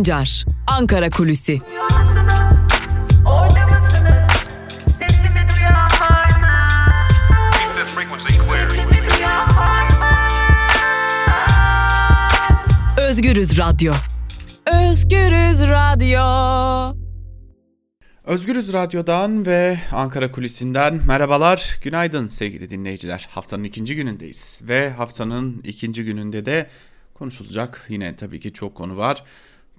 Sancar, Ankara Kulüsi. Özgürüz Radyo. Özgürüz Radyo. Özgürüz Radyo'dan ve Ankara Kulisi'nden merhabalar, günaydın sevgili dinleyiciler. Haftanın ikinci günündeyiz ve haftanın ikinci gününde de konuşulacak yine tabii ki çok konu var.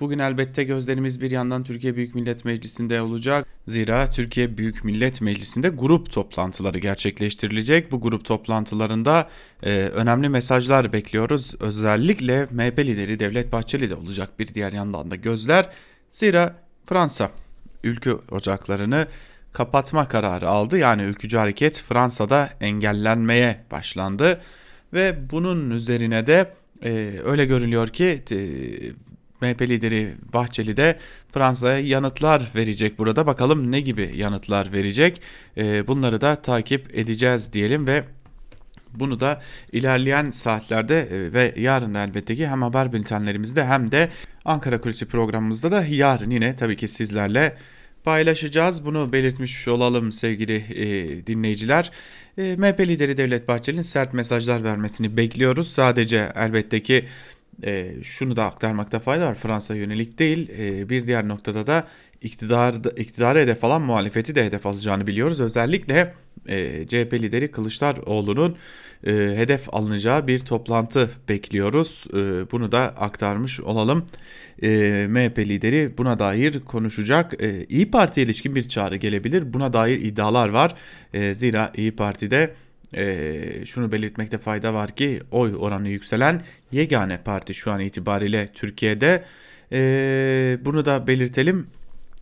Bugün elbette gözlerimiz bir yandan Türkiye Büyük Millet Meclisi'nde olacak. Zira Türkiye Büyük Millet Meclisi'nde grup toplantıları gerçekleştirilecek. Bu grup toplantılarında e, önemli mesajlar bekliyoruz. Özellikle MHP lideri Devlet Bahçeli de olacak bir diğer yandan da gözler. Zira Fransa ülke ocaklarını kapatma kararı aldı. Yani ülkücü hareket Fransa'da engellenmeye başlandı. Ve bunun üzerine de e, öyle görülüyor ki e, MHP lideri Bahçeli de Fransa'ya yanıtlar verecek burada. Bakalım ne gibi yanıtlar verecek. E, bunları da takip edeceğiz diyelim ve bunu da ilerleyen saatlerde e, ve yarın elbette ki hem haber bültenlerimizde hem de Ankara Kulisi programımızda da yarın yine tabii ki sizlerle paylaşacağız. Bunu belirtmiş olalım sevgili e, dinleyiciler. E, MHP lideri Devlet Bahçeli'nin sert mesajlar vermesini bekliyoruz. Sadece elbette ki e, şunu da aktarmakta fayda var. Fransa yönelik değil. E, bir diğer noktada da iktidar iktidarı hedef alan muhalefeti de hedef alacağını biliyoruz. Özellikle e, CHP lideri Kılıçdaroğlu'nun e, hedef alınacağı bir toplantı bekliyoruz. E, bunu da aktarmış olalım. E, MHP lideri buna dair konuşacak. E, İyi Parti'ye ilişkin bir çağrı gelebilir. Buna dair iddialar var. E, zira İyi Parti'de e, şunu belirtmekte fayda var ki oy oranı yükselen yegane parti şu an itibariyle Türkiye'de. E, bunu da belirtelim.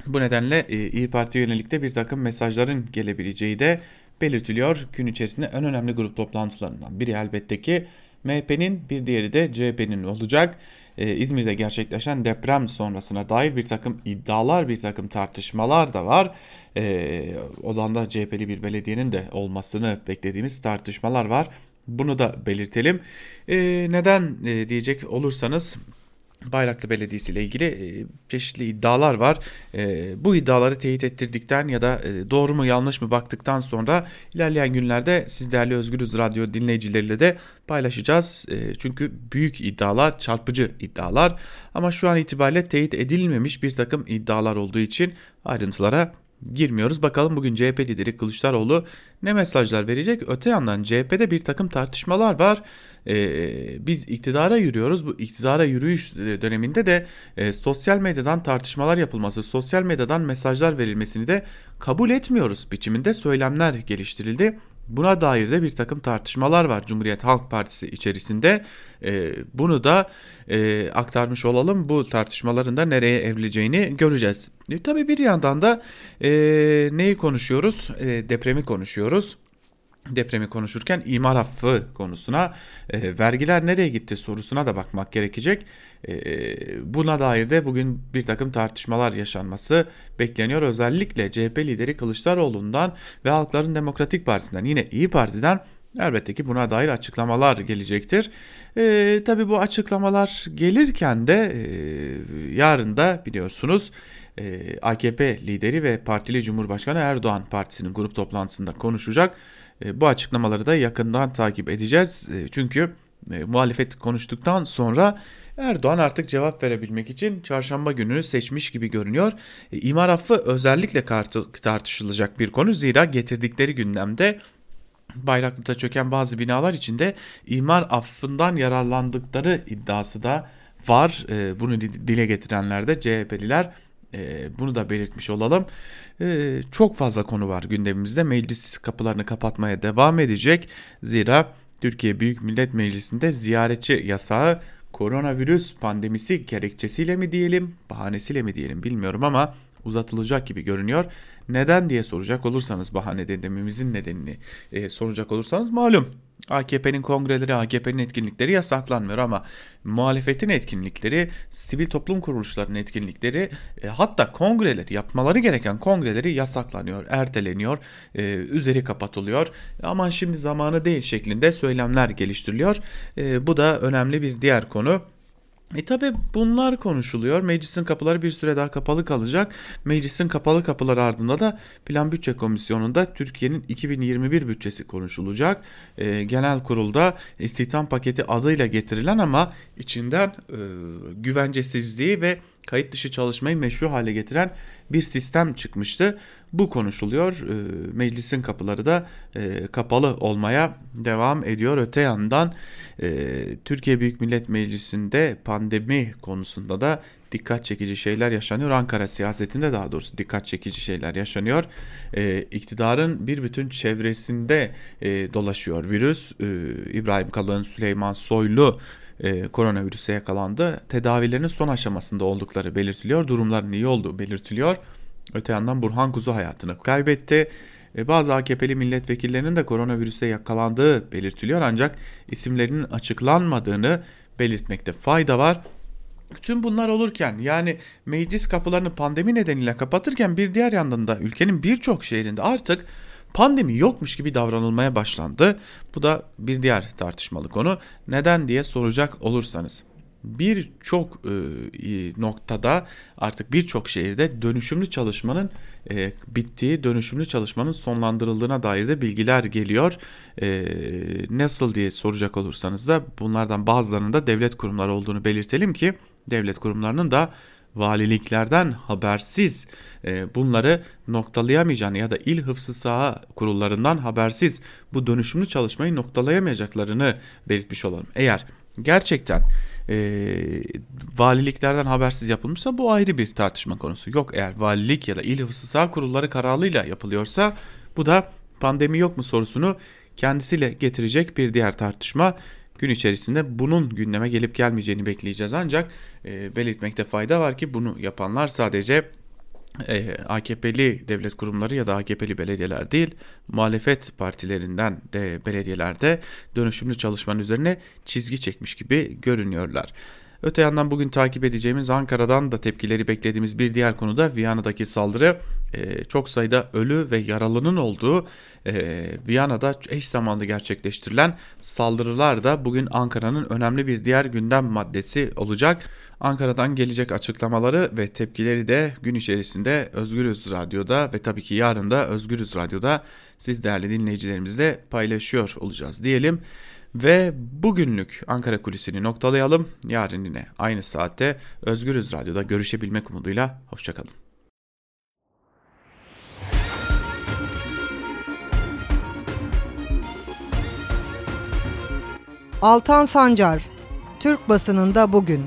Bu nedenle e, İyi Parti yönelik de bir takım mesajların gelebileceği de belirtiliyor. Gün içerisinde en önemli grup toplantılarından biri elbette ki MHP'nin bir diğeri de CHP'nin olacak. Ee, İzmir'de gerçekleşen deprem sonrasına dair bir takım iddialar, bir takım tartışmalar da var. Ee, odanda CHP'li bir belediyenin de olmasını beklediğimiz tartışmalar var. Bunu da belirtelim. Ee, neden e, diyecek olursanız Bayraklı Belediyesi ile ilgili e, çeşitli iddialar var. E, bu iddiaları teyit ettirdikten ya da e, doğru mu yanlış mı baktıktan sonra ilerleyen günlerde siz değerli Özgürüz Radyo dinleyicileriyle de paylaşacağız. Çünkü büyük iddialar, çarpıcı iddialar ama şu an itibariyle teyit edilmemiş bir takım iddialar olduğu için ayrıntılara girmiyoruz. Bakalım bugün CHP lideri Kılıçdaroğlu ne mesajlar verecek? Öte yandan CHP'de bir takım tartışmalar var. Ee, biz iktidara yürüyoruz. Bu iktidara yürüyüş döneminde de e, sosyal medyadan tartışmalar yapılması, sosyal medyadan mesajlar verilmesini de kabul etmiyoruz biçiminde söylemler geliştirildi. Buna dair de bir takım tartışmalar var Cumhuriyet Halk Partisi içerisinde. E, bunu da e, aktarmış olalım. Bu tartışmaların da nereye evrileceğini göreceğiz. E, tabii bir yandan da e, neyi konuşuyoruz? E, depremi konuşuyoruz depremi konuşurken imar affı konusuna e, vergiler nereye gitti sorusuna da bakmak gerekecek. E, buna dair de bugün bir takım tartışmalar yaşanması bekleniyor. Özellikle CHP lideri Kılıçdaroğlu'ndan ve Halkların Demokratik Partisi'nden yine İyi Parti'den elbette ki buna dair açıklamalar gelecektir. E, tabii bu açıklamalar gelirken de e, yarın da biliyorsunuz e, AKP lideri ve partili Cumhurbaşkanı Erdoğan partisinin grup toplantısında konuşacak. E, bu açıklamaları da yakından takip edeceğiz. E, çünkü e, muhalefet konuştuktan sonra Erdoğan artık cevap verebilmek için çarşamba gününü seçmiş gibi görünüyor. İmar affı özellikle tartışılacak bir konu zira getirdikleri gündemde Bayraklı'da çöken bazı binalar içinde imar affından yararlandıkları iddiası da var. Bunu dile getirenler de CHP'liler e, bunu da belirtmiş olalım. E, çok fazla konu var gündemimizde. Meclis kapılarını kapatmaya devam edecek. Zira Türkiye Büyük Millet Meclisi'nde ziyaretçi yasağı koronavirüs pandemisi gerekçesiyle mi diyelim, bahanesiyle mi diyelim bilmiyorum ama uzatılacak gibi görünüyor. Neden diye soracak olursanız bahane dememizin nedenini e, soracak olursanız malum AKP'nin kongreleri, AKP'nin etkinlikleri yasaklanmıyor ama muhalefetin etkinlikleri, sivil toplum kuruluşlarının etkinlikleri e, hatta kongreleri, yapmaları gereken kongreleri yasaklanıyor, erteleniyor, e, üzeri kapatılıyor. Aman şimdi zamanı değil şeklinde söylemler geliştiriliyor. E, bu da önemli bir diğer konu. E tabi bunlar konuşuluyor. Meclisin kapıları bir süre daha kapalı kalacak. Meclisin kapalı kapıları ardında da Plan Bütçe Komisyonu'nda Türkiye'nin 2021 bütçesi konuşulacak. E, genel kurulda istihdam paketi adıyla getirilen ama içinden e, güvencesizliği ve kayıt dışı çalışmayı meşru hale getiren bir sistem çıkmıştı. Bu konuşuluyor. E, meclisin kapıları da e, kapalı olmaya devam ediyor. Öte yandan e, Türkiye Büyük Millet Meclisi'nde pandemi konusunda da dikkat çekici şeyler yaşanıyor. Ankara siyasetinde daha doğrusu dikkat çekici şeyler yaşanıyor. E, iktidarın bir bütün çevresinde e, dolaşıyor virüs. İbrahim Kalın, Süleyman Soylu e, koronavirüse yakalandı. Tedavilerinin son aşamasında oldukları belirtiliyor. Durumların iyi olduğu belirtiliyor. Öte yandan Burhan Kuzu hayatını kaybetti. E, bazı AKP'li milletvekillerinin de koronavirüse yakalandığı belirtiliyor ancak isimlerinin açıklanmadığını belirtmekte fayda var. Tüm bunlar olurken yani meclis kapılarını pandemi nedeniyle kapatırken bir diğer yandan da ülkenin birçok şehrinde artık pandemi yokmuş gibi davranılmaya başlandı. Bu da bir diğer tartışmalı konu. Neden diye soracak olursanız birçok e, noktada artık birçok şehirde dönüşümlü çalışmanın e, bittiği, dönüşümlü çalışmanın sonlandırıldığına dair de bilgiler geliyor. E, nasıl diye soracak olursanız da bunlardan bazılarının da devlet kurumları olduğunu belirtelim ki devlet kurumlarının da valiliklerden habersiz e, bunları noktalayamayacağını ya da il hıfzı saha kurullarından habersiz bu dönüşümlü çalışmayı noktalayamayacaklarını belirtmiş olalım. Eğer gerçekten e, valiliklerden habersiz yapılmışsa bu ayrı bir tartışma konusu. Yok eğer valilik ya da il hıfzı saha kurulları kararıyla yapılıyorsa bu da pandemi yok mu sorusunu kendisiyle getirecek bir diğer tartışma gün içerisinde bunun gündeme gelip gelmeyeceğini bekleyeceğiz ancak e, belirtmekte fayda var ki bunu yapanlar sadece e, AKP'li devlet kurumları ya da AKP'li belediyeler değil muhalefet partilerinden de belediyelerde dönüşümlü çalışmanın üzerine çizgi çekmiş gibi görünüyorlar. Öte yandan bugün takip edeceğimiz Ankara'dan da tepkileri beklediğimiz bir diğer konu da Viyana'daki saldırı. Ee, çok sayıda ölü ve yaralının olduğu e, Viyana'da eş zamanlı gerçekleştirilen saldırılar da bugün Ankara'nın önemli bir diğer gündem maddesi olacak. Ankara'dan gelecek açıklamaları ve tepkileri de gün içerisinde Özgürüz Radyo'da ve tabii ki yarın da Özgürüz Radyo'da siz değerli dinleyicilerimizle paylaşıyor olacağız diyelim. Ve bugünlük Ankara Kulisi'ni noktalayalım. Yarın yine aynı saatte Özgürüz Radyo'da görüşebilmek umuduyla. Hoşçakalın. Altan Sancar, Türk basınında bugün.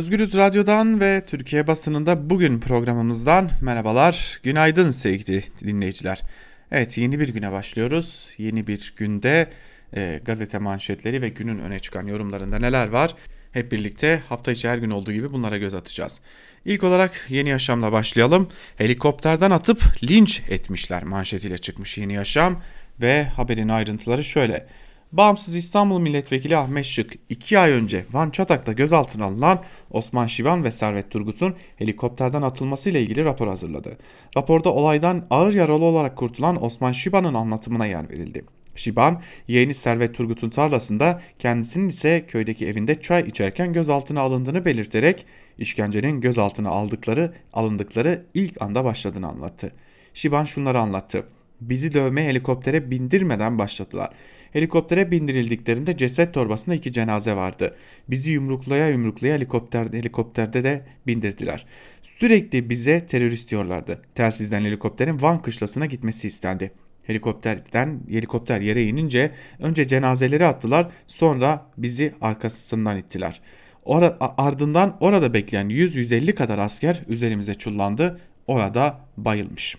Özgürüz Radyo'dan ve Türkiye basınında bugün programımızdan merhabalar, günaydın sevgili dinleyiciler. Evet yeni bir güne başlıyoruz. Yeni bir günde e, gazete manşetleri ve günün öne çıkan yorumlarında neler var? Hep birlikte hafta içi her gün olduğu gibi bunlara göz atacağız. İlk olarak Yeni Yaşam'la başlayalım. Helikopterden atıp linç etmişler manşetiyle çıkmış Yeni Yaşam ve haberin ayrıntıları şöyle. Bağımsız İstanbul Milletvekili Ahmet Şık 2 ay önce Van Çatak'ta gözaltına alınan Osman Şivan ve Servet Turgut'un helikopterden atılmasıyla ilgili rapor hazırladı. Raporda olaydan ağır yaralı olarak kurtulan Osman Şivan'ın anlatımına yer verildi. Şiban, yeğeni Servet Turgut'un tarlasında kendisinin ise köydeki evinde çay içerken gözaltına alındığını belirterek işkencenin gözaltına aldıkları, alındıkları ilk anda başladığını anlattı. Şiban şunları anlattı. Bizi dövme helikoptere bindirmeden başladılar. Helikoptere bindirildiklerinde ceset torbasında iki cenaze vardı. Bizi yumruklaya yumruklaya helikopterde, helikopterde de bindirdiler. Sürekli bize terörist diyorlardı. Telsizden helikopterin Van kışlasına gitmesi istendi. Helikopterden helikopter yere inince önce cenazeleri attılar sonra bizi arkasından ittiler. Or ardından orada bekleyen 100-150 kadar asker üzerimize çullandı. Orada bayılmış.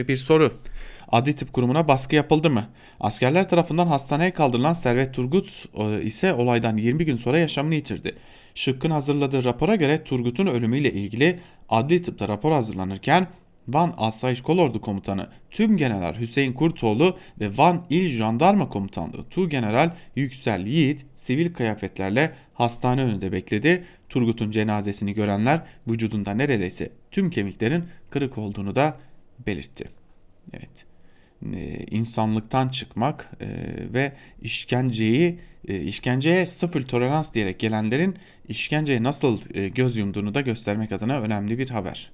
Ve bir soru. Adli tıp kurumuna baskı yapıldı mı? Askerler tarafından hastaneye kaldırılan Servet Turgut e, ise olaydan 20 gün sonra yaşamını yitirdi. Şıkkın hazırladığı rapora göre Turgut'un ölümüyle ilgili adli tıpta rapor hazırlanırken Van Asayiş Kolordu Komutanı Tüm General Hüseyin Kurtoğlu ve Van İl Jandarma Komutanlığı Tu General Yüksel Yiğit sivil kıyafetlerle hastane önünde bekledi. Turgut'un cenazesini görenler vücudunda neredeyse tüm kemiklerin kırık olduğunu da belirtti. Evet e, insanlıktan çıkmak e, ve işkenceyi e, işkenceye sıfır tolerans diyerek gelenlerin işkenceye nasıl e, göz yumduğunu da göstermek adına önemli bir haber.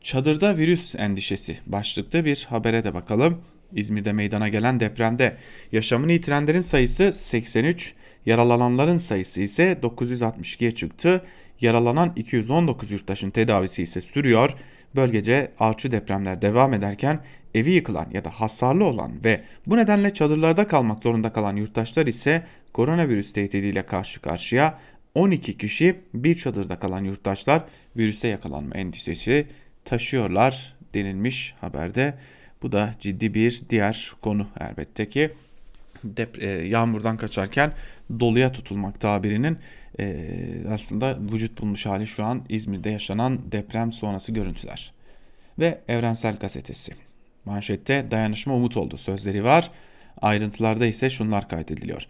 Çadırda virüs endişesi başlıklı bir habere de bakalım. İzmir'de meydana gelen depremde yaşamını yitirenlerin sayısı 83, yaralananların sayısı ise 962'ye çıktı. Yaralanan 219 yurttaşın tedavisi ise sürüyor. Bölgece artçı depremler devam ederken evi yıkılan ya da hasarlı olan ve bu nedenle çadırlarda kalmak zorunda kalan yurttaşlar ise koronavirüs tehdidiyle karşı karşıya 12 kişi bir çadırda kalan yurttaşlar virüse yakalanma endişesi taşıyorlar denilmiş haberde. Bu da ciddi bir diğer konu elbette ki dep- e, yağmurdan kaçarken doluya tutulmak tabirinin e, aslında vücut bulmuş hali şu an İzmir'de yaşanan deprem sonrası görüntüler. Ve Evrensel Gazetesi. Manşette dayanışma umut oldu sözleri var. Ayrıntılarda ise şunlar kaydediliyor.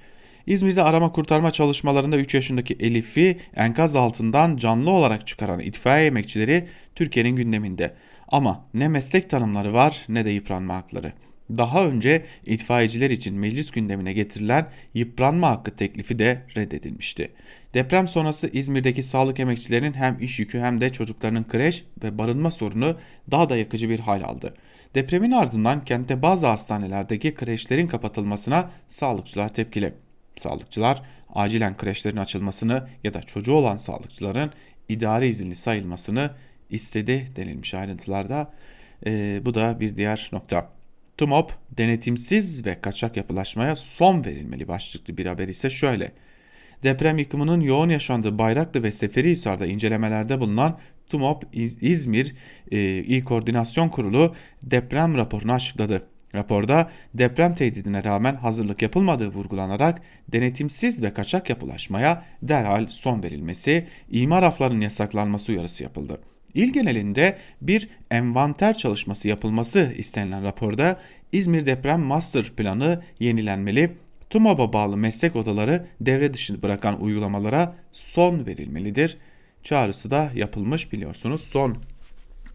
İzmir'de arama kurtarma çalışmalarında 3 yaşındaki Elif'i enkaz altından canlı olarak çıkaran itfaiye emekçileri Türkiye'nin gündeminde. Ama ne meslek tanımları var ne de yıpranma hakları. Daha önce itfaiyeciler için meclis gündemine getirilen yıpranma hakkı teklifi de reddedilmişti. Deprem sonrası İzmir'deki sağlık emekçilerinin hem iş yükü hem de çocuklarının kreş ve barınma sorunu daha da yakıcı bir hal aldı. Depremin ardından kentte bazı hastanelerdeki kreşlerin kapatılmasına sağlıkçılar tepkili. Sağlıkçılar acilen kreşlerin açılmasını ya da çocuğu olan sağlıkçıların idari izinli sayılmasını istedi denilmiş ayrıntılarda. Ee, bu da bir diğer nokta. TUMOP denetimsiz ve kaçak yapılaşmaya son verilmeli başlıklı bir haber ise şöyle. Deprem yıkımının yoğun yaşandığı Bayraklı ve Seferihisar'da incelemelerde bulunan TUMOP İzmir e, İl Koordinasyon Kurulu deprem raporunu açıkladı. Raporda deprem tehdidine rağmen hazırlık yapılmadığı vurgulanarak denetimsiz ve kaçak yapılaşmaya derhal son verilmesi, imar aflarının yasaklanması uyarısı yapıldı. İl genelinde bir envanter çalışması yapılması istenilen raporda İzmir Deprem Master Planı yenilenmeli, TUMAB'a bağlı meslek odaları devre dışı bırakan uygulamalara son verilmelidir. Çağrısı da yapılmış biliyorsunuz. Son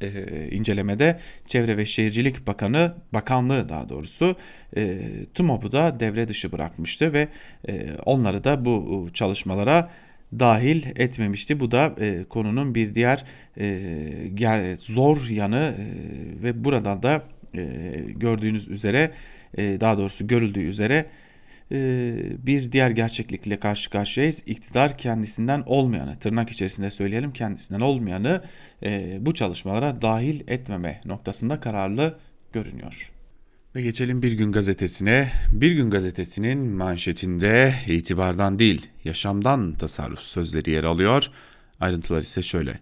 e, incelemede Çevre ve Şehircilik Bakanı, Bakanlığı daha doğrusu e, TUMOB'u da devre dışı bırakmıştı ve e, onları da bu çalışmalara dahil etmemişti. Bu da e, konunun bir diğer e, zor yanı e, ve burada da e, gördüğünüz üzere e, daha doğrusu görüldüğü üzere e, bir diğer gerçeklikle karşı karşıyayız. İktidar kendisinden olmayanı, tırnak içerisinde söyleyelim kendisinden olmayanı e, bu çalışmalara dahil etmeme noktasında kararlı görünüyor. Ve geçelim Bir Gün Gazetesi'ne. Bir Gün Gazetesi'nin manşetinde itibardan değil, yaşamdan tasarruf sözleri yer alıyor. Ayrıntılar ise şöyle.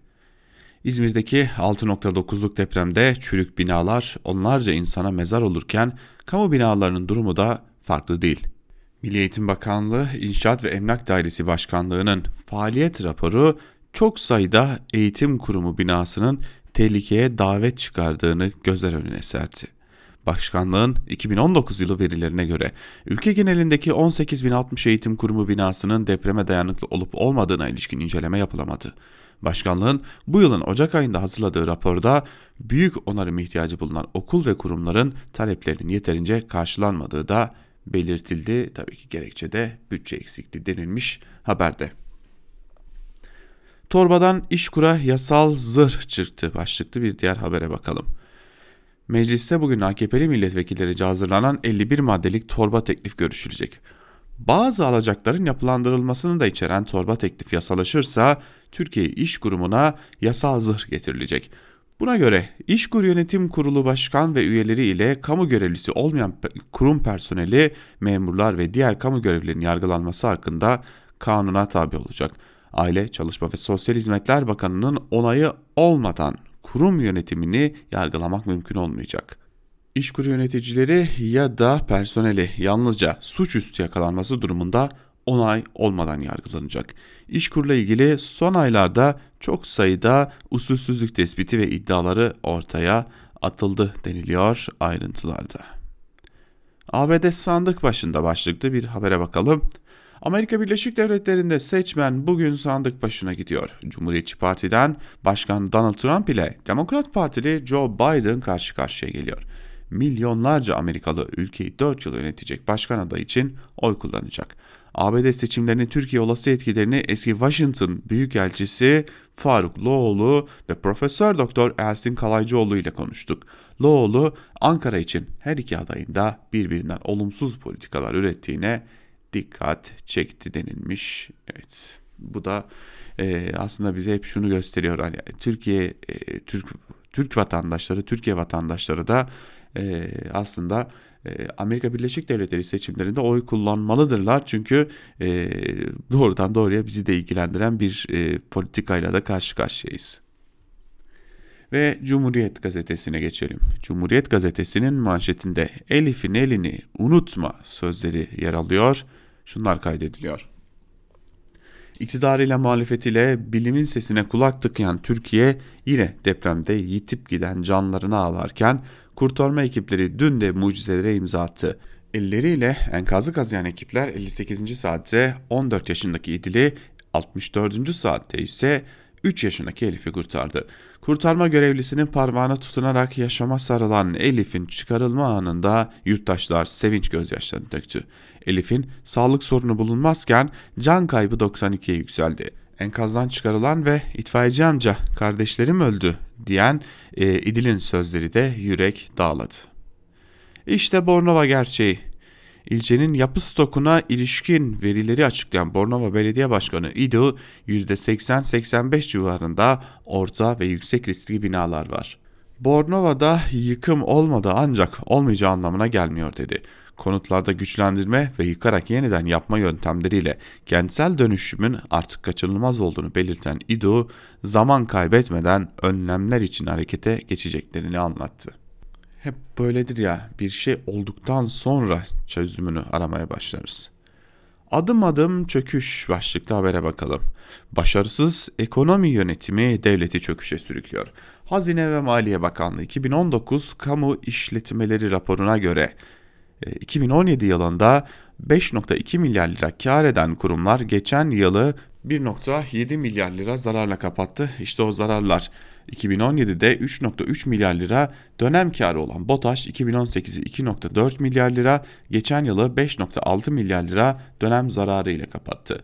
İzmir'deki 6.9'luk depremde çürük binalar onlarca insana mezar olurken kamu binalarının durumu da farklı değil. Milli Eğitim Bakanlığı İnşaat ve Emlak Dairesi Başkanlığı'nın faaliyet raporu çok sayıda eğitim kurumu binasının tehlikeye davet çıkardığını gözler önüne serdi. Başkanlığın 2019 yılı verilerine göre ülke genelindeki 18.060 eğitim kurumu binasının depreme dayanıklı olup olmadığına ilişkin inceleme yapılamadı. Başkanlığın bu yılın Ocak ayında hazırladığı raporda büyük onarım ihtiyacı bulunan okul ve kurumların taleplerinin yeterince karşılanmadığı da belirtildi. Tabii ki gerekçe de bütçe eksikliği denilmiş haberde. Torbadan işkura yasal zırh çıktı başlıklı bir diğer habere bakalım. Mecliste bugün AKP'li milletvekillerince hazırlanan 51 maddelik torba teklif görüşülecek. Bazı alacakların yapılandırılmasını da içeren torba teklif yasalaşırsa Türkiye İş Kurumu'na yasal zırh getirilecek. Buna göre İşkur Yönetim Kurulu Başkan ve üyeleri ile kamu görevlisi olmayan kurum personeli, memurlar ve diğer kamu görevlilerinin yargılanması hakkında kanuna tabi olacak. Aile, Çalışma ve Sosyal Hizmetler Bakanı'nın onayı olmadan kurum yönetimini yargılamak mümkün olmayacak. İşkur yöneticileri ya da personeli yalnızca suçüstü yakalanması durumunda onay olmadan yargılanacak. İşkurla ilgili son aylarda çok sayıda usulsüzlük tespiti ve iddiaları ortaya atıldı deniliyor ayrıntılarda. ABD sandık başında başlıklı bir habere bakalım. Amerika Birleşik Devletleri'nde seçmen bugün sandık başına gidiyor. Cumhuriyetçi Parti'den Başkan Donald Trump ile Demokrat Partili Joe Biden karşı karşıya geliyor. Milyonlarca Amerikalı ülkeyi 4 yıl yönetecek başkan adayı için oy kullanacak. ABD seçimlerinin Türkiye olası etkilerini eski Washington Büyükelçisi Faruk Loğlu ve Profesör Doktor Ersin Kalaycıoğlu ile konuştuk. Loğlu Ankara için her iki adayın da birbirinden olumsuz politikalar ürettiğine dikkat çekti denilmiş. Evet bu da e, aslında bize hep şunu gösteriyor. Hani Türkiye e, Türk Türk vatandaşları, Türkiye vatandaşları da e, aslında e, Amerika Birleşik Devletleri seçimlerinde oy kullanmalıdırlar. Çünkü e, doğrudan doğruya bizi de ilgilendiren bir e, politikayla da karşı karşıyayız. Ve Cumhuriyet Gazetesi'ne geçelim. Cumhuriyet Gazetesi'nin manşetinde Elif'in elini unutma sözleri yer alıyor. Şunlar kaydediliyor. İktidarıyla muhalefetiyle bilimin sesine kulak tıkayan Türkiye yine depremde yitip giden canlarını ağlarken kurtarma ekipleri dün de mucizelere imza attı. Elleriyle enkazı kazıyan ekipler 58. saatte 14 yaşındaki İdil'i 64. saatte ise 3 yaşındaki Elif'i kurtardı. Kurtarma görevlisinin parmağına tutunarak yaşama sarılan Elif'in çıkarılma anında yurttaşlar sevinç gözyaşlarını döktü. Elif'in sağlık sorunu bulunmazken can kaybı 92'ye yükseldi. Enkazdan çıkarılan ve itfaiyeci amca kardeşlerim öldü diyen e, İdil'in sözleri de yürek dağladı. İşte Bornova gerçeği. İlçenin yapı stokuna ilişkin verileri açıklayan Bornova Belediye Başkanı İdo %80-85 civarında orta ve yüksek riskli binalar var. Bornova'da yıkım olmadı ancak olmayacağı anlamına gelmiyor dedi. Konutlarda güçlendirme ve yıkarak yeniden yapma yöntemleriyle kentsel dönüşümün artık kaçınılmaz olduğunu belirten İdo, zaman kaybetmeden önlemler için harekete geçeceklerini anlattı hep böyledir ya bir şey olduktan sonra çözümünü aramaya başlarız. Adım adım çöküş başlıklı habere bakalım. Başarısız ekonomi yönetimi devleti çöküşe sürüklüyor. Hazine ve Maliye Bakanlığı 2019 kamu işletmeleri raporuna göre 2017 e, yılında 5.2 milyar lira kar eden kurumlar geçen yılı 1.7 milyar lira zararla kapattı. İşte o zararlar 2017'de 3.3 milyar lira dönem karı olan BOTAŞ 2018'i 2.4 milyar lira, geçen yılı 5.6 milyar lira dönem zararı ile kapattı.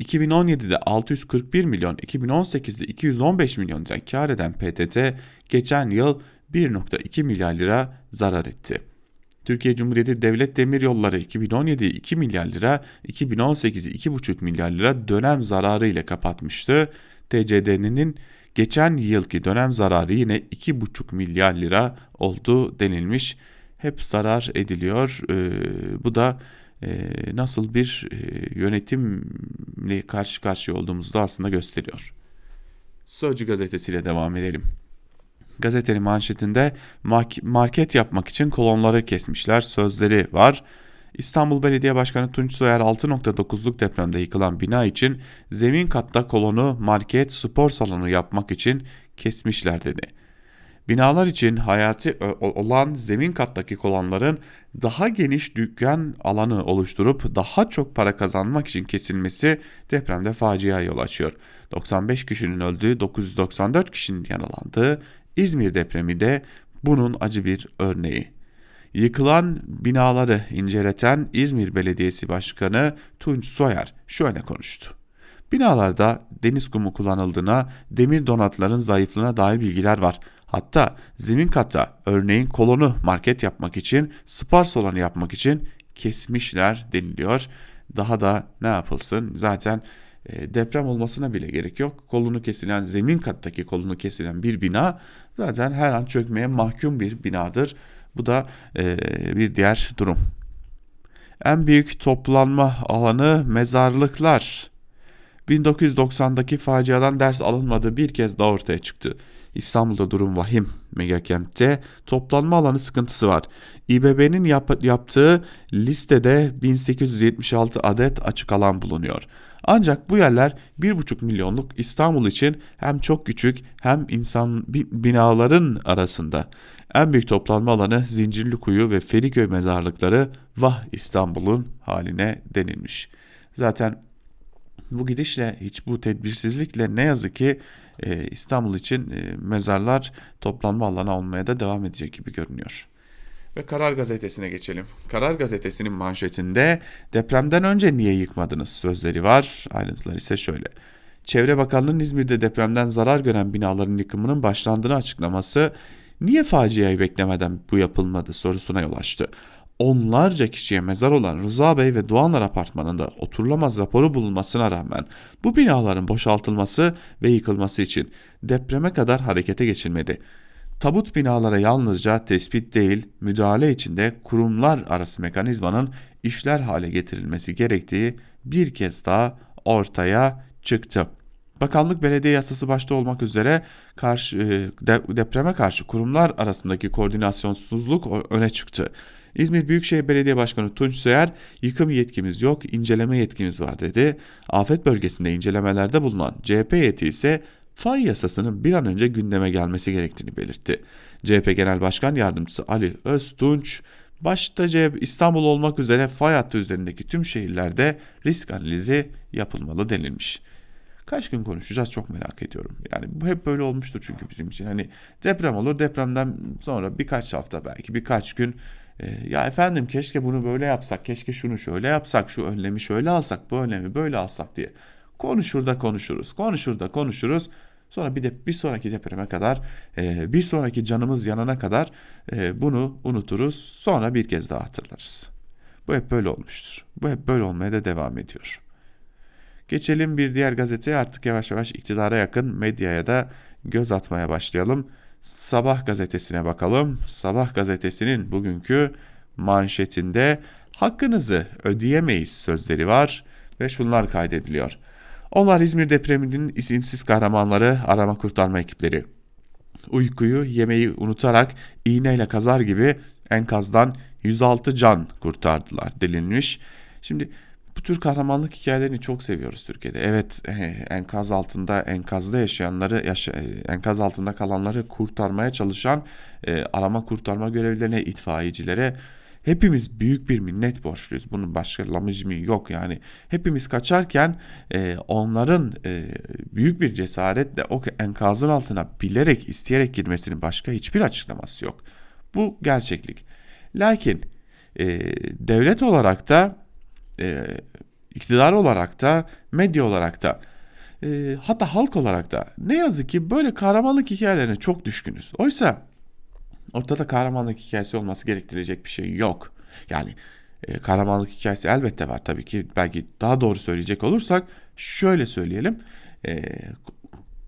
2017'de 641 milyon, 2018'de 215 milyon lira kar eden PTT geçen yıl 1.2 milyar lira zarar etti. Türkiye Cumhuriyeti Devlet Demiryolları 2017'yi 2 milyar lira, 2018'i 2,5 milyar lira dönem zararı ile kapatmıştı. TCD'nin Geçen yılki dönem zararı yine 2,5 milyar lira oldu denilmiş. Hep zarar ediliyor. E, bu da e, nasıl bir e, yönetimle karşı karşıya olduğumuzu da aslında gösteriyor. Sözcü gazetesiyle devam edelim. Gazetenin manşetinde market yapmak için kolonları kesmişler sözleri var. İstanbul Belediye Başkanı Tunç Soyer 6.9'luk depremde yıkılan bina için zemin katta kolonu, market, spor salonu yapmak için kesmişler dedi. Binalar için hayati olan zemin kattaki kolonların daha geniş dükkan alanı oluşturup daha çok para kazanmak için kesilmesi depremde facia yol açıyor. 95 kişinin öldüğü, 994 kişinin yaralandığı İzmir depremi de bunun acı bir örneği. Yıkılan binaları inceleten İzmir Belediyesi Başkanı Tunç Soyer şöyle konuştu. Binalarda deniz kumu kullanıldığına, demir donatların zayıflığına dair bilgiler var. Hatta zemin katta örneğin kolonu market yapmak için, spar salonu yapmak için kesmişler deniliyor. Daha da ne yapılsın? Zaten e, deprem olmasına bile gerek yok. Kolunu kesilen, zemin kattaki kolunu kesilen bir bina zaten her an çökmeye mahkum bir binadır. Bu da e, bir diğer durum. En büyük toplanma alanı mezarlıklar. 1990'daki faciadan ders alınmadığı bir kez daha ortaya çıktı. İstanbul'da durum vahim. Megakentte toplanma alanı sıkıntısı var. İBB'nin yap yaptığı listede 1876 adet açık alan bulunuyor. Ancak bu yerler 1,5 milyonluk İstanbul için hem çok küçük hem insan binaların arasında. En büyük toplanma alanı Zincirlikuyu ve Feriköy mezarlıkları vah İstanbul'un haline denilmiş. Zaten bu gidişle hiç bu tedbirsizlikle ne yazık ki e, İstanbul için e, mezarlar toplanma alanı olmaya da devam edecek gibi görünüyor. Ve Karar Gazetesi'ne geçelim. Karar Gazetesi'nin manşetinde depremden önce niye yıkmadınız sözleri var. Ayrıntılar ise şöyle. Çevre Bakanlığı'nın İzmir'de depremden zarar gören binaların yıkımının başlandığını açıklaması niye faciayı beklemeden bu yapılmadı sorusuna yol açtı. Onlarca kişiye mezar olan Rıza Bey ve Doğanlar Apartmanı'nda oturulamaz raporu bulunmasına rağmen bu binaların boşaltılması ve yıkılması için depreme kadar harekete geçilmedi. Tabut binalara yalnızca tespit değil, müdahale içinde kurumlar arası mekanizmanın işler hale getirilmesi gerektiği bir kez daha ortaya çıktı. Bakanlık belediye yasası başta olmak üzere karşı, e, depreme karşı kurumlar arasındaki koordinasyonsuzluk öne çıktı. İzmir Büyükşehir Belediye Başkanı Tunç Soyer, yıkım yetkimiz yok, inceleme yetkimiz var dedi. Afet bölgesinde incelemelerde bulunan CHP heyeti ise fay yasasının bir an önce gündeme gelmesi gerektiğini belirtti. CHP Genel Başkan Yardımcısı Ali Öztunç, başta İstanbul olmak üzere fay hattı üzerindeki tüm şehirlerde risk analizi yapılmalı denilmiş. Kaç gün konuşacağız çok merak ediyorum. Yani bu hep böyle olmuştur çünkü bizim için. Hani deprem olur depremden sonra birkaç hafta belki birkaç gün e, ya efendim keşke bunu böyle yapsak, keşke şunu şöyle yapsak, şu önlemi şöyle alsak, bu önlemi böyle alsak diye. Konuşur da konuşuruz, konuşur da konuşuruz. Sonra bir de bir sonraki depreme kadar, e, bir sonraki canımız yanana kadar e, bunu unuturuz. Sonra bir kez daha hatırlarız. Bu hep böyle olmuştur. Bu hep böyle olmaya da devam ediyor. Geçelim bir diğer gazeteye artık yavaş yavaş iktidara yakın medyaya da göz atmaya başlayalım. Sabah gazetesine bakalım. Sabah gazetesinin bugünkü manşetinde hakkınızı ödeyemeyiz sözleri var ve şunlar kaydediliyor. Onlar İzmir depreminin isimsiz kahramanları arama kurtarma ekipleri. Uykuyu, yemeği unutarak iğneyle kazar gibi enkazdan 106 can kurtardılar delinmiş. Şimdi bu tür kahramanlık hikayelerini çok seviyoruz Türkiye'de. Evet enkaz altında enkazda yaşayanları yaşa, eh, enkaz altında kalanları kurtarmaya çalışan e, arama kurtarma görevlilerine itfaiyecilere hepimiz büyük bir minnet borçluyuz. Bunun başka lamıcımı yok yani. Hepimiz kaçarken e, onların e, büyük bir cesaretle o enkazın altına bilerek isteyerek girmesinin başka hiçbir açıklaması yok. Bu gerçeklik. Lakin e, devlet olarak da e, iktidar olarak da medya olarak da e, hatta halk olarak da ne yazık ki böyle kahramanlık hikayelerine çok düşkünüz. Oysa ortada kahramanlık hikayesi olması gerektirecek bir şey yok. Yani e, kahramanlık hikayesi elbette var tabii ki belki daha doğru söyleyecek olursak şöyle söyleyelim. E,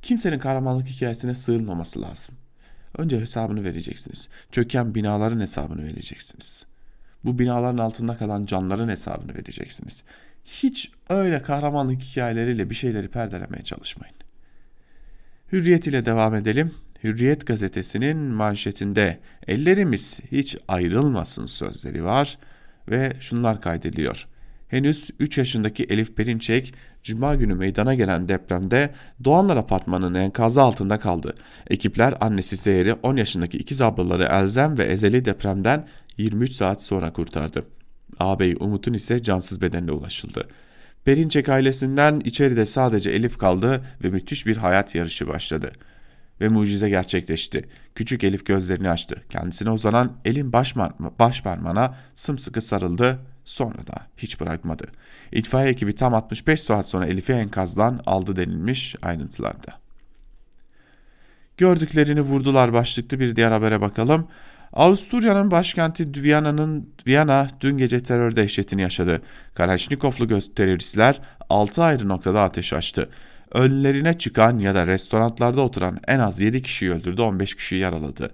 kimsenin kahramanlık hikayesine sığınmaması lazım. Önce hesabını vereceksiniz. Çöken binaların hesabını vereceksiniz. Bu binaların altında kalan canların hesabını vereceksiniz. Hiç öyle kahramanlık hikayeleriyle bir şeyleri perdelemeye çalışmayın. Hürriyet ile devam edelim. Hürriyet gazetesinin manşetinde ellerimiz hiç ayrılmasın sözleri var ve şunlar kaydediliyor. Henüz 3 yaşındaki Elif Perinçek Cuma günü meydana gelen depremde Doğanlar Apartmanı'nın enkazı altında kaldı. Ekipler annesi Seher'i 10 yaşındaki ikiz ablaları Elzem ve Ezeli depremden 23 saat sonra kurtardı. Ağabey Umut'un ise cansız bedenine ulaşıldı. Perinçek ailesinden içeride sadece Elif kaldı ve müthiş bir hayat yarışı başladı. Ve mucize gerçekleşti. Küçük Elif gözlerini açtı. Kendisine uzanan elin baş, sımsıkı sarıldı. Sonra da hiç bırakmadı. İtfaiye ekibi tam 65 saat sonra Elif'i enkazdan aldı denilmiş ayrıntılarda. Gördüklerini vurdular başlıklı bir diğer habere bakalım. Avusturya'nın başkenti Viyana'nın Viyana dün gece terör dehşetini yaşadı. Kalaşnikovlu teröristler 6 ayrı noktada ateş açtı. Önlerine çıkan ya da restoranlarda oturan en az 7 kişiyi öldürdü, 15 kişiyi yaraladı.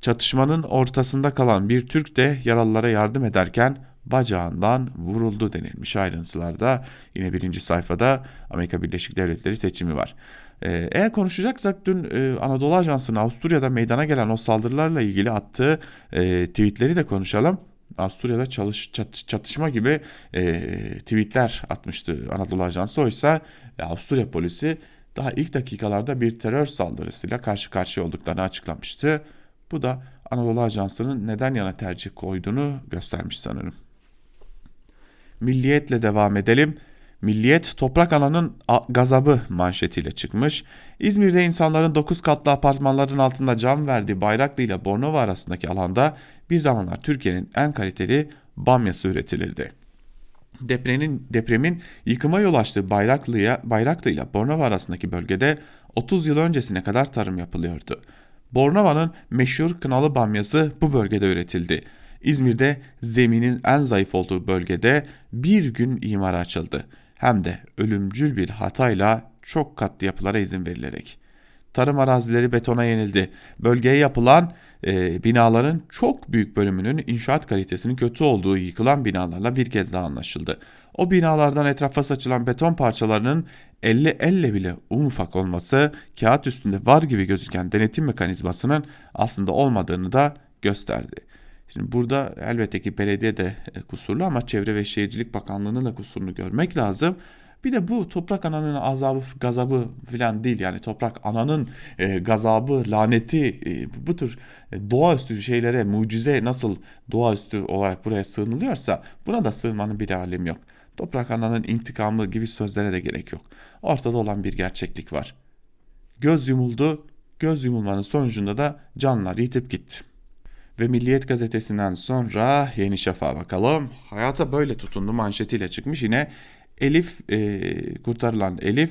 Çatışmanın ortasında kalan bir Türk de yaralılara yardım ederken bacağından vuruldu denilmiş ayrıntılarda. Yine birinci sayfada Amerika Birleşik Devletleri seçimi var. Ee, eğer konuşacaksak dün e, Anadolu Ajansı'nın Avusturya'da meydana gelen o saldırılarla ilgili attığı e, tweetleri de konuşalım. Avusturya'da çalış, çat, çatışma gibi e, tweetler atmıştı Anadolu Ajansı. Oysa e, Avusturya polisi daha ilk dakikalarda bir terör saldırısıyla karşı karşıya olduklarını açıklamıştı. Bu da Anadolu Ajansı'nın neden yana tercih koyduğunu göstermiş sanırım. Milliyetle devam edelim. Milliyet toprak ananın gazabı manşetiyle çıkmış. İzmir'de insanların 9 katlı apartmanların altında cam verdiği Bayraklı ile Bornova arasındaki alanda bir zamanlar Türkiye'nin en kaliteli bamyası üretilirdi. Depremin, depremin yıkıma yol açtığı Bayraklı'ya, Bayraklı ile Bornova arasındaki bölgede 30 yıl öncesine kadar tarım yapılıyordu. Bornova'nın meşhur kınalı bamyası bu bölgede üretildi. İzmir'de zeminin en zayıf olduğu bölgede bir gün imara açıldı. Hem de ölümcül bir hatayla çok katlı yapılara izin verilerek. Tarım arazileri betona yenildi. Bölgeye yapılan e, binaların çok büyük bölümünün inşaat kalitesinin kötü olduğu yıkılan binalarla bir kez daha anlaşıldı. O binalardan etrafa saçılan beton parçalarının elle elle bile un ufak olması kağıt üstünde var gibi gözüken denetim mekanizmasının aslında olmadığını da gösterdi. Şimdi burada elbette ki belediye de e, kusurlu ama Çevre ve Şehircilik Bakanlığı'nın da kusurunu görmek lazım. Bir de bu toprak ananın azabı, gazabı filan değil yani toprak ananın e, gazabı, laneti e, bu tür e, doğaüstü şeylere mucize nasıl doğaüstü olarak buraya sığınılıyorsa buna da sığınmanın bir alemi yok. Toprak ananın intikamı gibi sözlere de gerek yok. Ortada olan bir gerçeklik var. Göz yumuldu, göz yumulmanın sonucunda da canlar yitip gitti. Ve Milliyet gazetesinden sonra Yeni Şafak'a bakalım. Hayata böyle tutundu manşetiyle çıkmış. Yine Elif e, kurtarılan Elif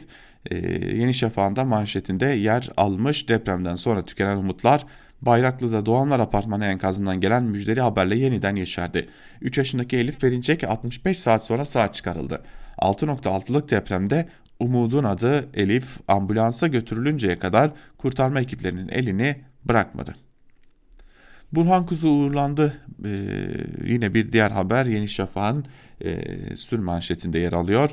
e, Yeni Şafak'ın da manşetinde yer almış. Depremden sonra tükenen umutlar Bayraklı'da Doğanlar Apartmanı enkazından gelen müjdeli haberle yeniden yeşerdi. 3 yaşındaki Elif Perinçek 65 saat sonra sağ çıkarıldı. 6.6'lık depremde Umud'un adı Elif ambulansa götürülünceye kadar kurtarma ekiplerinin elini bırakmadı. Burhan Kuzu uğurlandı. Ee, yine bir diğer haber Yeni Şafak'ın e, sür manşetinde yer alıyor.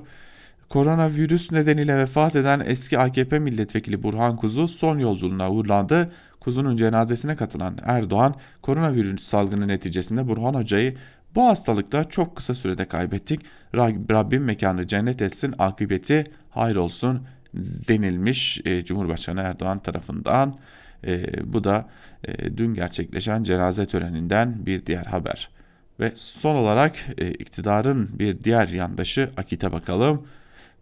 Koronavirüs nedeniyle vefat eden eski AKP milletvekili Burhan Kuzu son yolculuğuna uğurlandı. Kuzu'nun cenazesine katılan Erdoğan, koronavirüs salgını neticesinde Burhan Hoca'yı bu hastalıkta çok kısa sürede kaybettik. Rabbim mekanı cennet etsin, akıbeti hayır olsun denilmiş e, Cumhurbaşkanı Erdoğan tarafından. E, bu da e, dün gerçekleşen cenaze töreninden bir diğer haber. Ve son olarak e, iktidarın bir diğer yandaşı Akit'e bakalım.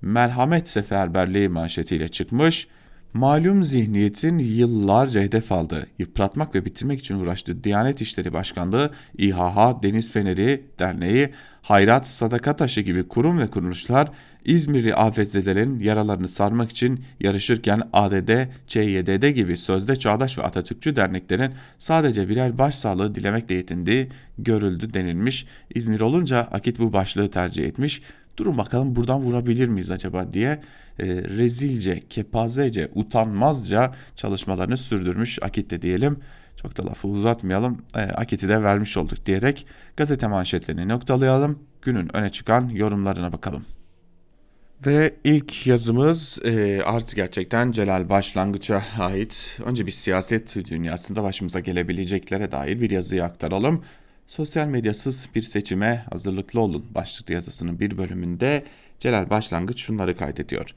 Merhamet seferberliği manşetiyle çıkmış. Malum zihniyetin yıllarca hedef aldığı, yıpratmak ve bitirmek için uğraştığı Diyanet İşleri Başkanlığı, İHH, Deniz Feneri Derneği, Hayrat, Sadaka Taşı gibi kurum ve kuruluşlar İzmirli afetzedelerin yaralarını sarmak için yarışırken ADD, ÇYDD gibi sözde çağdaş ve Atatürkçü derneklerin sadece birer başsağlığı dilemekle yetindiği görüldü denilmiş. İzmir olunca Akit bu başlığı tercih etmiş. Durun bakalım buradan vurabilir miyiz acaba diye e, rezilce, kepazece, utanmazca çalışmalarını sürdürmüş Akit'te diyelim. Çok da lafı uzatmayalım. E, Akit'i de vermiş olduk diyerek gazete manşetlerini noktalayalım. Günün öne çıkan yorumlarına bakalım. Ve ilk yazımız e, artı gerçekten Celal Başlangıç'a ait. Önce bir siyaset dünyasında başımıza gelebileceklere dair bir yazıyı aktaralım. Sosyal medyasız bir seçime hazırlıklı olun başlıklı yazısının bir bölümünde Celal Başlangıç şunları kaydediyor.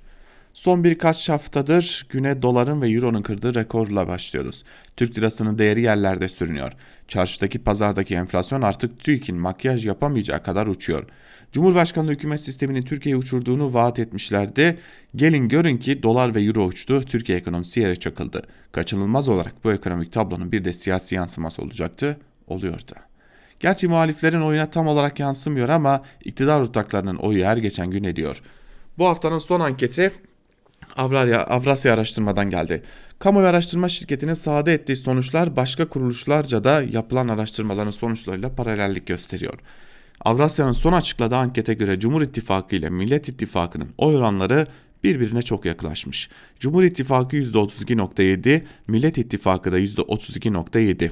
Son birkaç haftadır güne doların ve euronun kırdığı rekorla başlıyoruz. Türk lirasının değeri yerlerde sürünüyor. Çarşıdaki pazardaki enflasyon artık TÜİK'in makyaj yapamayacağı kadar uçuyor. Cumhurbaşkanlığı hükümet sisteminin Türkiye'yi uçurduğunu vaat etmişlerdi. Gelin görün ki dolar ve euro uçtu, Türkiye ekonomisi yere çakıldı. Kaçınılmaz olarak bu ekonomik tablonun bir de siyasi yansıması olacaktı, oluyordu. Gerçi muhaliflerin oyuna tam olarak yansımıyor ama iktidar ortaklarının oyu her geçen gün ediyor. Bu haftanın son anketi Avrasya, Avrasya araştırmadan geldi. Kamuoyu araştırma şirketinin sahada ettiği sonuçlar başka kuruluşlarca da yapılan araştırmaların sonuçlarıyla paralellik gösteriyor. Avrasya'nın son açıkladığı ankete göre Cumhur İttifakı ile Millet İttifakı'nın oy oranları birbirine çok yaklaşmış. Cumhur İttifakı %32.7, Millet İttifakı da %32.7.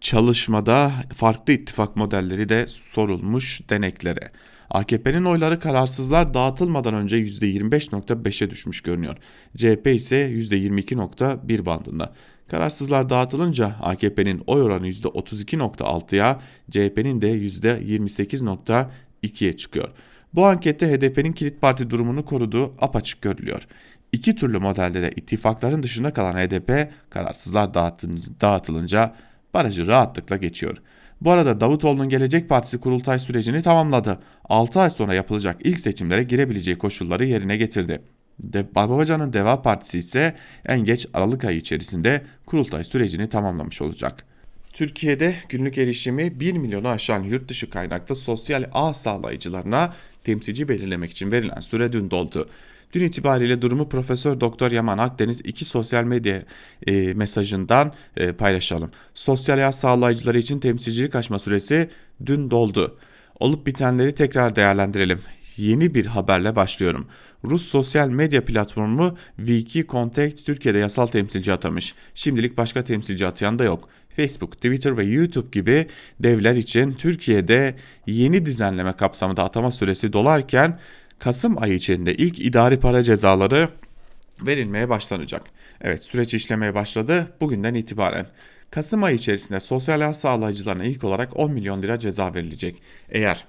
Çalışmada farklı ittifak modelleri de sorulmuş deneklere. AKP'nin oyları kararsızlar dağıtılmadan önce %25.5'e düşmüş görünüyor. CHP ise %22.1 bandında. Kararsızlar dağıtılınca AKP'nin oy oranı %32.6'ya, CHP'nin de %28.2'ye çıkıyor. Bu ankette HDP'nin kilit parti durumunu koruduğu apaçık görülüyor. İki türlü modelde de ittifakların dışında kalan HDP kararsızlar dağıtılınca barajı rahatlıkla geçiyor. Bu arada Davutoğlu'nun Gelecek Partisi kurultay sürecini tamamladı. 6 ay sonra yapılacak ilk seçimlere girebileceği koşulları yerine getirdi. De Babacan'ın Deva Partisi ise en geç Aralık ayı içerisinde kurultay sürecini tamamlamış olacak. Türkiye'de günlük erişimi 1 milyonu aşan yurt dışı kaynaklı sosyal ağ sağlayıcılarına temsilci belirlemek için verilen süre dün doldu. Dün itibariyle durumu Profesör Doktor Yaman Akdeniz iki sosyal medya e, mesajından e, paylaşalım. Sosyal ağ sağlayıcıları için temsilcilik açma süresi dün doldu. Olup bitenleri tekrar değerlendirelim. Yeni bir haberle başlıyorum. Rus sosyal medya platformu Contact Türkiye'de yasal temsilci atamış. Şimdilik başka temsilci atayan da yok. Facebook, Twitter ve YouTube gibi devler için Türkiye'de yeni düzenleme kapsamında atama süresi dolarken Kasım ayı içinde ilk idari para cezaları verilmeye başlanacak. Evet süreç işlemeye başladı bugünden itibaren. Kasım ayı içerisinde sosyal ağ sağlayıcılarına ilk olarak 10 milyon lira ceza verilecek. Eğer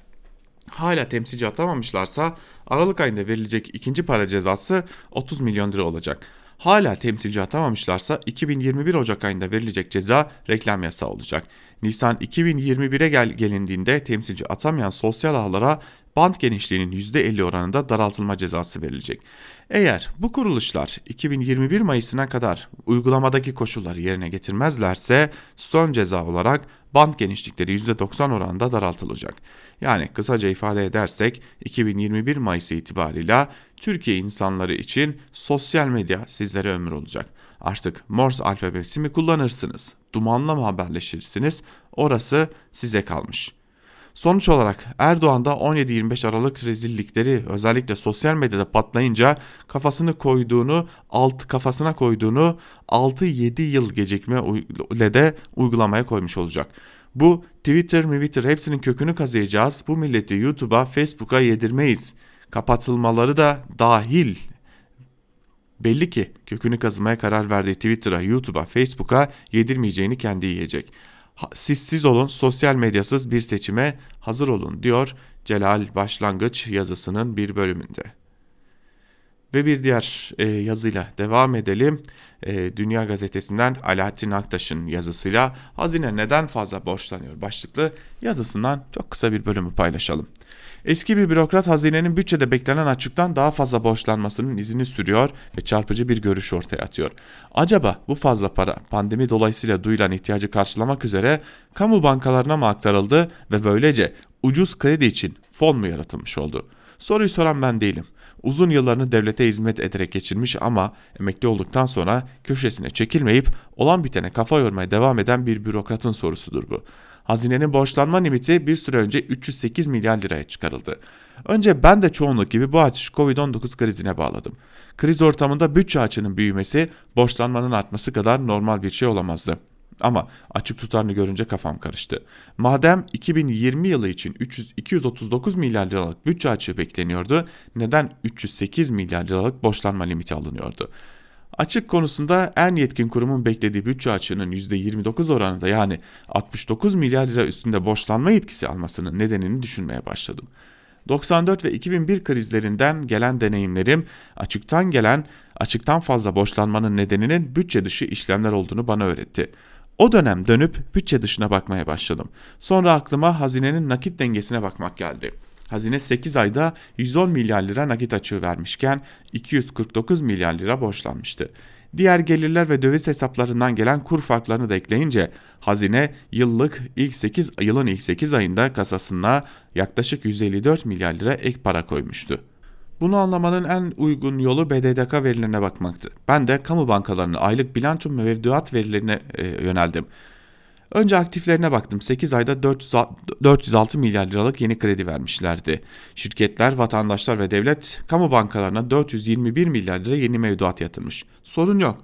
hala temsilci atamamışlarsa Aralık ayında verilecek ikinci para cezası 30 milyon lira olacak. Hala temsilci atamamışlarsa 2021 Ocak ayında verilecek ceza reklam yasağı olacak. Nisan 2021'e gel gelindiğinde temsilci atamayan sosyal ağlara bant genişliğinin %50 oranında daraltılma cezası verilecek. Eğer bu kuruluşlar 2021 Mayıs'ına kadar uygulamadaki koşulları yerine getirmezlerse son ceza olarak bant genişlikleri %90 oranında daraltılacak. Yani kısaca ifade edersek 2021 Mayıs itibarıyla Türkiye insanları için sosyal medya sizlere ömür olacak. Artık Morse alfabesi mi kullanırsınız? Dumanla mı haberleşirsiniz? Orası size kalmış. Sonuç olarak Erdoğan da 17-25 Aralık rezillikleri özellikle sosyal medyada patlayınca kafasını koyduğunu, alt kafasına koyduğunu 6-7 yıl gecikme ile de uygulamaya koymuş olacak. Bu Twitter, Twitter hepsinin kökünü kazıyacağız. Bu milleti YouTube'a, Facebook'a yedirmeyiz. Kapatılmaları da dahil. Belli ki kökünü kazımaya karar verdiği Twitter'a, YouTube'a, Facebook'a yedirmeyeceğini kendi yiyecek. Siz olun, sosyal medyasız bir seçime hazır olun diyor Celal Başlangıç yazısının bir bölümünde. Ve bir diğer e, yazıyla devam edelim. E, Dünya Gazetesi'nden Alaaddin Aktaş'ın yazısıyla hazine neden fazla borçlanıyor başlıklı yazısından çok kısa bir bölümü paylaşalım. Eski bir bürokrat hazinenin bütçede beklenen açıktan daha fazla borçlanmasının izini sürüyor ve çarpıcı bir görüş ortaya atıyor. Acaba bu fazla para pandemi dolayısıyla duyulan ihtiyacı karşılamak üzere kamu bankalarına mı aktarıldı ve böylece ucuz kredi için fon mu yaratılmış oldu? Soruyu soran ben değilim. Uzun yıllarını devlete hizmet ederek geçirmiş ama emekli olduktan sonra köşesine çekilmeyip olan bitene kafa yormaya devam eden bir bürokratın sorusudur bu. Hazinenin borçlanma limiti bir süre önce 308 milyar liraya çıkarıldı. Önce ben de çoğunluk gibi bu açış Covid-19 krizine bağladım. Kriz ortamında bütçe açının büyümesi borçlanmanın artması kadar normal bir şey olamazdı. Ama açık tutarını görünce kafam karıştı. Madem 2020 yılı için 300, 239 milyar liralık bütçe açığı bekleniyordu, neden 308 milyar liralık borçlanma limiti alınıyordu? Açık konusunda en yetkin kurumun beklediği bütçe açığının %29 oranında yani 69 milyar lira üstünde borçlanma yetkisi almasının nedenini düşünmeye başladım. 94 ve 2001 krizlerinden gelen deneyimlerim açıktan gelen açıktan fazla borçlanmanın nedeninin bütçe dışı işlemler olduğunu bana öğretti. O dönem dönüp bütçe dışına bakmaya başladım. Sonra aklıma hazinenin nakit dengesine bakmak geldi. Hazine 8 ayda 110 milyar lira nakit açığı vermişken 249 milyar lira borçlanmıştı. Diğer gelirler ve döviz hesaplarından gelen kur farklarını da ekleyince hazine yıllık ilk 8 yılın ilk 8 ayında kasasına yaklaşık 154 milyar lira ek para koymuştu. Bunu anlamanın en uygun yolu BDDK verilerine bakmaktı. Ben de kamu bankalarının aylık bilanço mevduat verilerine e, yöneldim. Önce aktiflerine baktım. 8 ayda 406 milyar liralık yeni kredi vermişlerdi. Şirketler, vatandaşlar ve devlet kamu bankalarına 421 milyar lira yeni mevduat yatırmış. Sorun yok.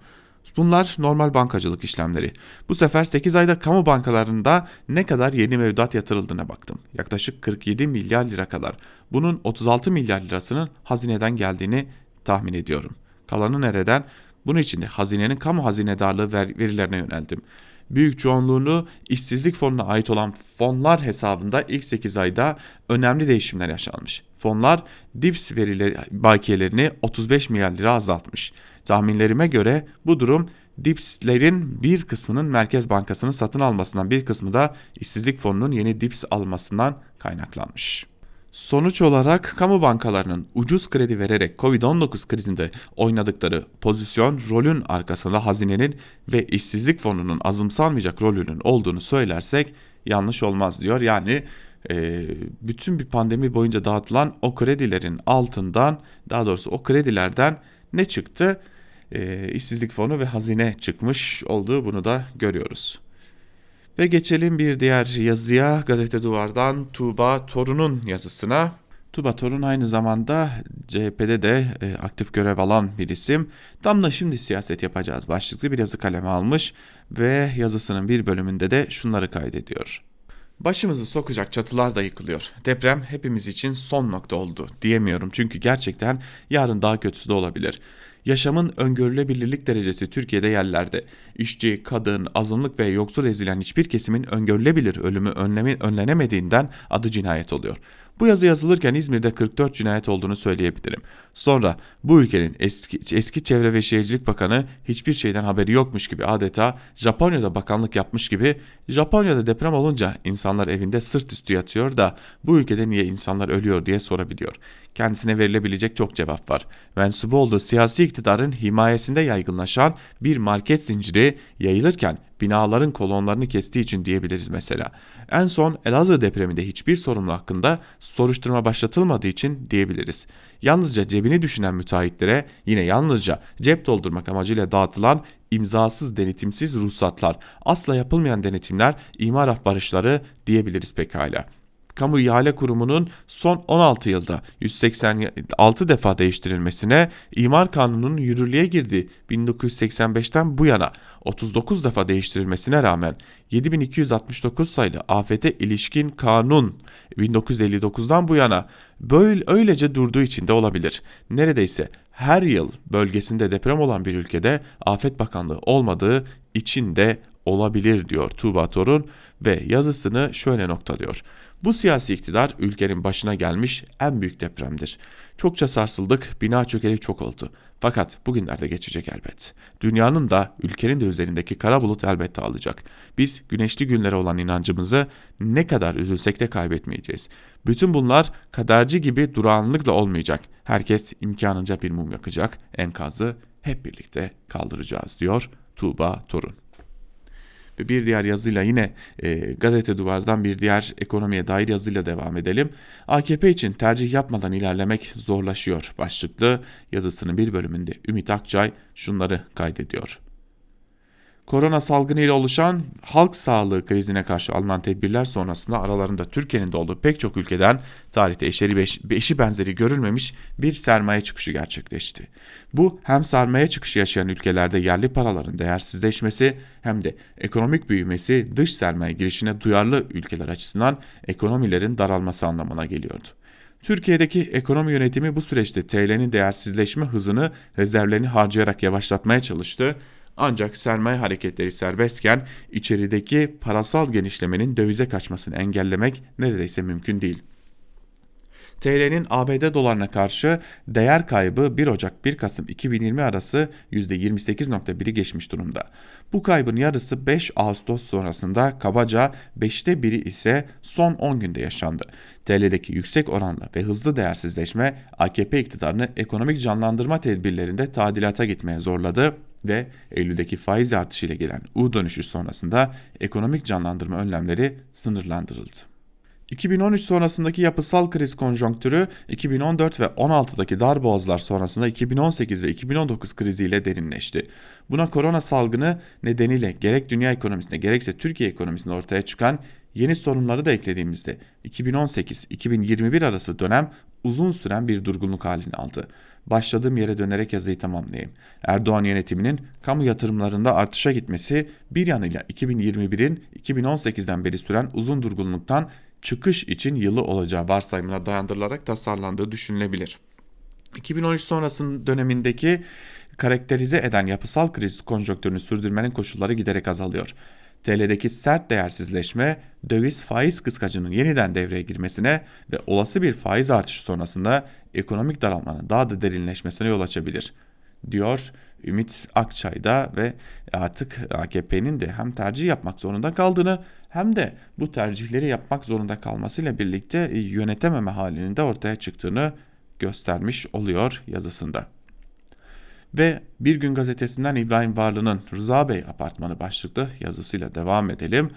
Bunlar normal bankacılık işlemleri. Bu sefer 8 ayda kamu bankalarında ne kadar yeni mevduat yatırıldığına baktım. Yaklaşık 47 milyar lira kadar. Bunun 36 milyar lirasının hazineden geldiğini tahmin ediyorum. Kalanı nereden? Bunun için de hazinenin kamu hazinedarlığı verilerine yöneldim. Büyük çoğunluğunu işsizlik fonuna ait olan fonlar hesabında ilk 8 ayda önemli değişimler yaşanmış. Fonlar DIPS verileri bakiyelerini 35 milyar lira azaltmış. Tahminlerime göre bu durum DIPS'lerin bir kısmının Merkez Bankası'nın satın almasından bir kısmı da işsizlik fonunun yeni DIPS almasından kaynaklanmış. Sonuç olarak kamu bankalarının ucuz kredi vererek Covid-19 krizinde oynadıkları pozisyon rolün arkasında hazinenin ve işsizlik fonunun azımsanmayacak rolünün olduğunu söylersek yanlış olmaz diyor. Yani e, bütün bir pandemi boyunca dağıtılan o kredilerin altından daha doğrusu o kredilerden ne çıktı? E, işsizlik fonu ve hazine çıkmış olduğu bunu da görüyoruz. Ve geçelim bir diğer yazıya Gazete Duvar'dan Tuğba Torun'un yazısına. Tuğba Torun aynı zamanda CHP'de de e, aktif görev alan bir isim. Tam da şimdi siyaset yapacağız başlıklı bir yazı kaleme almış ve yazısının bir bölümünde de şunları kaydediyor. Başımızı sokacak çatılar da yıkılıyor. Deprem hepimiz için son nokta oldu diyemiyorum çünkü gerçekten yarın daha kötüsü de olabilir. Yaşamın öngörülebilirlik derecesi Türkiye'de yerlerde. İşçi, kadın, azınlık ve yoksul ezilen hiçbir kesimin öngörülebilir ölümü önleme, önlenemediğinden adı cinayet oluyor. Bu yazı yazılırken İzmir'de 44 cinayet olduğunu söyleyebilirim. Sonra bu ülkenin eski, eski Çevre ve Şehircilik Bakanı hiçbir şeyden haberi yokmuş gibi adeta Japonya'da bakanlık yapmış gibi Japonya'da deprem olunca insanlar evinde sırt üstü yatıyor da bu ülkede niye insanlar ölüyor diye sorabiliyor. Kendisine verilebilecek çok cevap var. Mensubu olduğu siyasi iktidarın himayesinde yaygınlaşan bir market zinciri yayılırken binaların kolonlarını kestiği için diyebiliriz mesela. En son Elazığ depreminde hiçbir sorumlu hakkında soruşturma başlatılmadığı için diyebiliriz. Yalnızca cebini düşünen müteahhitlere yine yalnızca cep doldurmak amacıyla dağıtılan imzasız denetimsiz ruhsatlar, asla yapılmayan denetimler, imar afbarışları diyebiliriz pekala. Kamu İhale Kurumu'nun son 16 yılda 186 defa değiştirilmesine, imar kanununun yürürlüğe girdiği 1985'ten bu yana 39 defa değiştirilmesine rağmen 7269 sayılı afete ilişkin kanun 1959'dan bu yana böyle öylece durduğu için de olabilir. Neredeyse her yıl bölgesinde deprem olan bir ülkede Afet Bakanlığı olmadığı için de olabilir diyor Tuğba Torun ve yazısını şöyle noktalıyor. Bu siyasi iktidar ülkenin başına gelmiş en büyük depremdir. Çokça sarsıldık, bina çökeli çok oldu. Fakat bugünlerde geçecek elbet. Dünyanın da ülkenin de üzerindeki kara bulut elbette alacak. Biz güneşli günlere olan inancımızı ne kadar üzülsek de kaybetmeyeceğiz. Bütün bunlar kaderci gibi durağanlıkla olmayacak. Herkes imkanınca bir mum yakacak, enkazı hep birlikte kaldıracağız diyor Tuğba Torun. Ve bir diğer yazıyla yine e, gazete duvardan bir diğer ekonomiye dair yazıyla devam edelim. AKP için tercih yapmadan ilerlemek zorlaşıyor başlıklı yazısının bir bölümünde Ümit Akçay şunları kaydediyor. Korona salgını ile oluşan halk sağlığı krizine karşı alınan tedbirler sonrasında aralarında Türkiye'nin de olduğu pek çok ülkeden tarihte eşeri eşi benzeri görülmemiş bir sermaye çıkışı gerçekleşti. Bu hem sermaye çıkışı yaşayan ülkelerde yerli paraların değersizleşmesi hem de ekonomik büyümesi dış sermaye girişine duyarlı ülkeler açısından ekonomilerin daralması anlamına geliyordu. Türkiye'deki ekonomi yönetimi bu süreçte TL'nin değersizleşme hızını rezervlerini harcayarak yavaşlatmaya çalıştı ancak sermaye hareketleri serbestken içerideki parasal genişlemenin dövize kaçmasını engellemek neredeyse mümkün değil. TL'nin ABD dolarına karşı değer kaybı 1 Ocak 1 Kasım 2020 arası %28.1'i geçmiş durumda. Bu kaybın yarısı 5 Ağustos sonrasında kabaca 5'te biri ise son 10 günde yaşandı. TL'deki yüksek oranla ve hızlı değersizleşme AKP iktidarını ekonomik canlandırma tedbirlerinde tadilata gitmeye zorladı ve Eylül'deki faiz artışıyla gelen U dönüşü sonrasında ekonomik canlandırma önlemleri sınırlandırıldı. 2013 sonrasındaki yapısal kriz konjonktürü 2014 ve 16'daki darboğazlar sonrasında 2018 ve 2019 kriziyle derinleşti. Buna korona salgını nedeniyle gerek dünya ekonomisinde gerekse Türkiye ekonomisinde ortaya çıkan yeni sorunları da eklediğimizde 2018-2021 arası dönem uzun süren bir durgunluk halini aldı. Başladığım yere dönerek yazıyı tamamlayayım. Erdoğan yönetiminin kamu yatırımlarında artışa gitmesi bir yanıyla 2021'in 2018'den beri süren uzun durgunluktan çıkış için yılı olacağı varsayımına dayandırılarak tasarlandığı düşünülebilir. 2013 sonrasının dönemindeki karakterize eden yapısal kriz konjonktürünü sürdürmenin koşulları giderek azalıyor. TL'deki sert değersizleşme, döviz faiz kıskacının yeniden devreye girmesine ve olası bir faiz artışı sonrasında ekonomik daralmanın daha da derinleşmesine yol açabilir diyor Ümit Akçay'da ve artık AKP'nin de hem tercih yapmak zorunda kaldığını hem de bu tercihleri yapmak zorunda kalmasıyla birlikte yönetememe halinin de ortaya çıktığını göstermiş oluyor yazısında. Ve Bir Gün Gazetesi'nden İbrahim Varlı'nın Rıza Bey Apartmanı başlıklı yazısıyla devam edelim.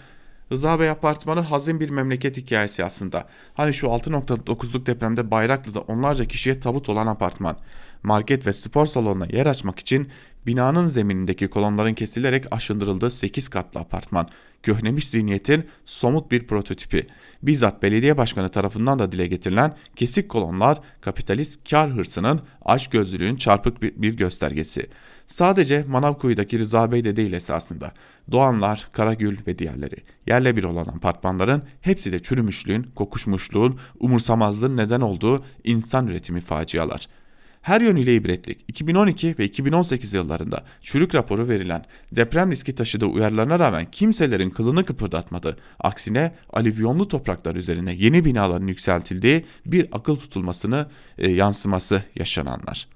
Rıza Bey Apartmanı hazin bir memleket hikayesi aslında. Hani şu 6.9'luk depremde Bayraklı'da onlarca kişiye tabut olan apartman. Market ve spor salonuna yer açmak için binanın zeminindeki kolonların kesilerek aşındırıldığı 8 katlı apartman köhnemiş zihniyetin somut bir prototipi. Bizzat belediye başkanı tarafından da dile getirilen kesik kolonlar kapitalist kar hırsının aç gözlülüğün çarpık bir, göstergesi. Sadece Manavkuyu'daki Rıza Bey de değil esasında. Doğanlar, Karagül ve diğerleri. Yerle bir olan apartmanların hepsi de çürümüşlüğün, kokuşmuşluğun, umursamazlığın neden olduğu insan üretimi facialar her yönüyle ibretlik. 2012 ve 2018 yıllarında çürük raporu verilen deprem riski taşıdığı uyarılarına rağmen kimselerin kılını kıpırdatmadı. Aksine alüvyonlu topraklar üzerine yeni binaların yükseltildiği bir akıl tutulmasını e, yansıması yaşananlar.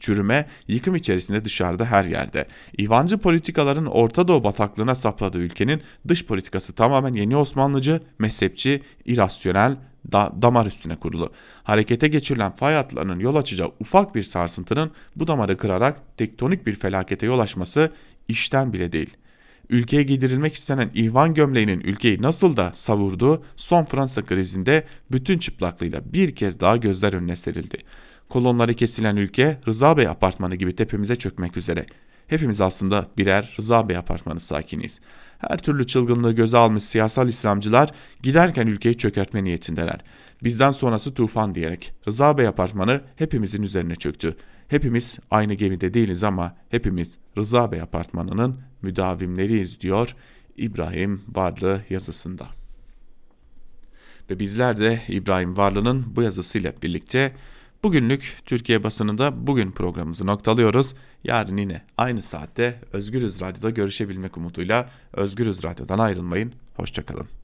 Çürüme, yıkım içerisinde dışarıda her yerde. İvancı politikaların Orta Doğu bataklığına sapladığı ülkenin dış politikası tamamen yeni Osmanlıcı, mezhepçi, irasyonel, da, damar üstüne kurulu. Harekete geçirilen fay hatlarının yol açacağı ufak bir sarsıntının bu damarı kırarak tektonik bir felakete yol açması işten bile değil. Ülkeye giydirilmek istenen ihvan gömleğinin ülkeyi nasıl da savurduğu son Fransa krizinde bütün çıplaklığıyla bir kez daha gözler önüne serildi. Kolonları kesilen ülke Rıza Bey apartmanı gibi tepemize çökmek üzere. Hepimiz aslında birer Rıza Bey apartmanı sakiniyiz. Her türlü çılgınlığı göze almış siyasal İslamcılar giderken ülkeyi çökertme niyetindeler. Bizden sonrası tufan diyerek Rıza Bey apartmanı hepimizin üzerine çöktü. Hepimiz aynı gemide değiliz ama hepimiz Rıza Bey apartmanının müdavimleriyiz diyor İbrahim Varlı yazısında. Ve bizler de İbrahim Varlı'nın bu yazısıyla birlikte Bugünlük Türkiye basınında bugün programımızı noktalıyoruz. Yarın yine aynı saatte Özgürüz Radyo'da görüşebilmek umuduyla Özgürüz Radyo'dan ayrılmayın. Hoşçakalın.